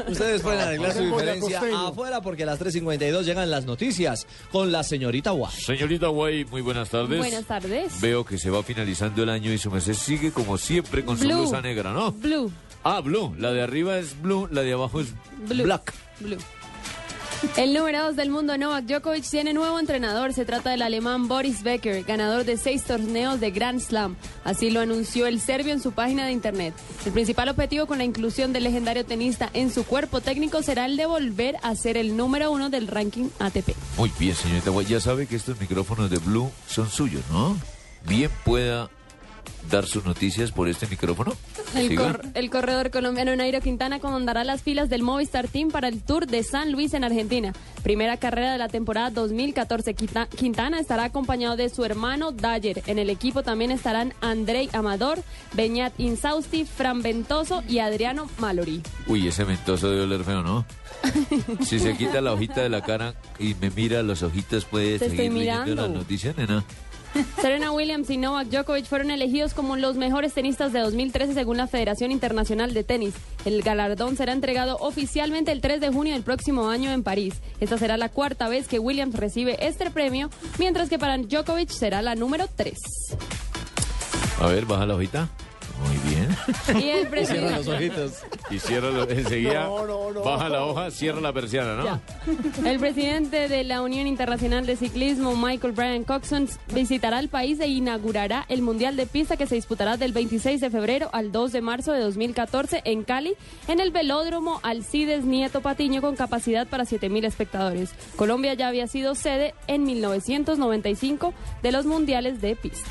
Ustedes pueden arreglar su diferencia afuera porque a las 3.52 llegan las noticias con la señorita Guay. Señorita Guay, muy buenas tardes. Buenas tardes. Veo que se va finalizando el año y su merced sigue como siempre con su Blue. blusa negra, ¿no? Blue. Ah, blue. La de arriba es blue, la de abajo es Blue. black. Blue. El número 2 del mundo, Novak Djokovic, tiene nuevo entrenador. Se trata del alemán Boris Becker, ganador de seis torneos de Grand Slam. Así lo anunció el serbio en su página de internet. El principal objetivo con la inclusión del legendario tenista en su cuerpo técnico será el de volver a ser el número uno del ranking ATP. Muy bien, señorita. Ya sabe que estos micrófonos de blue son suyos, ¿no? Bien pueda dar sus noticias por este micrófono. El, Siga. cor- el corredor colombiano Nairo Quintana comandará las filas del Movistar Team para el Tour de San Luis en Argentina. Primera carrera de la temporada 2014. Quinta- Quintana estará acompañado de su hermano Dyer. En el equipo también estarán Andrei Amador, Beñat Insausti, Fran Ventoso y Adriano Mallory. Uy, ese mentoso debe oler feo, ¿no? Si se quita la hojita de la cara y me mira los ojitos, puede Te seguir estoy leyendo las noticias, nena. Serena Williams y Novak Djokovic fueron elegidos como los mejores tenistas de 2013 según la Federación Internacional de Tenis. El galardón será entregado oficialmente el 3 de junio del próximo año en París. Esta será la cuarta vez que Williams recibe este premio, mientras que para Djokovic será la número 3. A ver, baja la hojita. Muy bien. Y el Cierra los presidente, ojitos. Y cierra enseguida. Baja la hoja, cierra la persiana, ¿no? el presidente de la Unión Internacional de Ciclismo, Michael Brian Coxon, visitará el país e inaugurará el Mundial de Pista que se disputará del 26 de febrero al 2 de marzo de 2014 en Cali, en el velódromo Alcides Nieto Patiño con capacidad para 7.000 espectadores. Colombia ya había sido sede en 1995 de los Mundiales de Pista.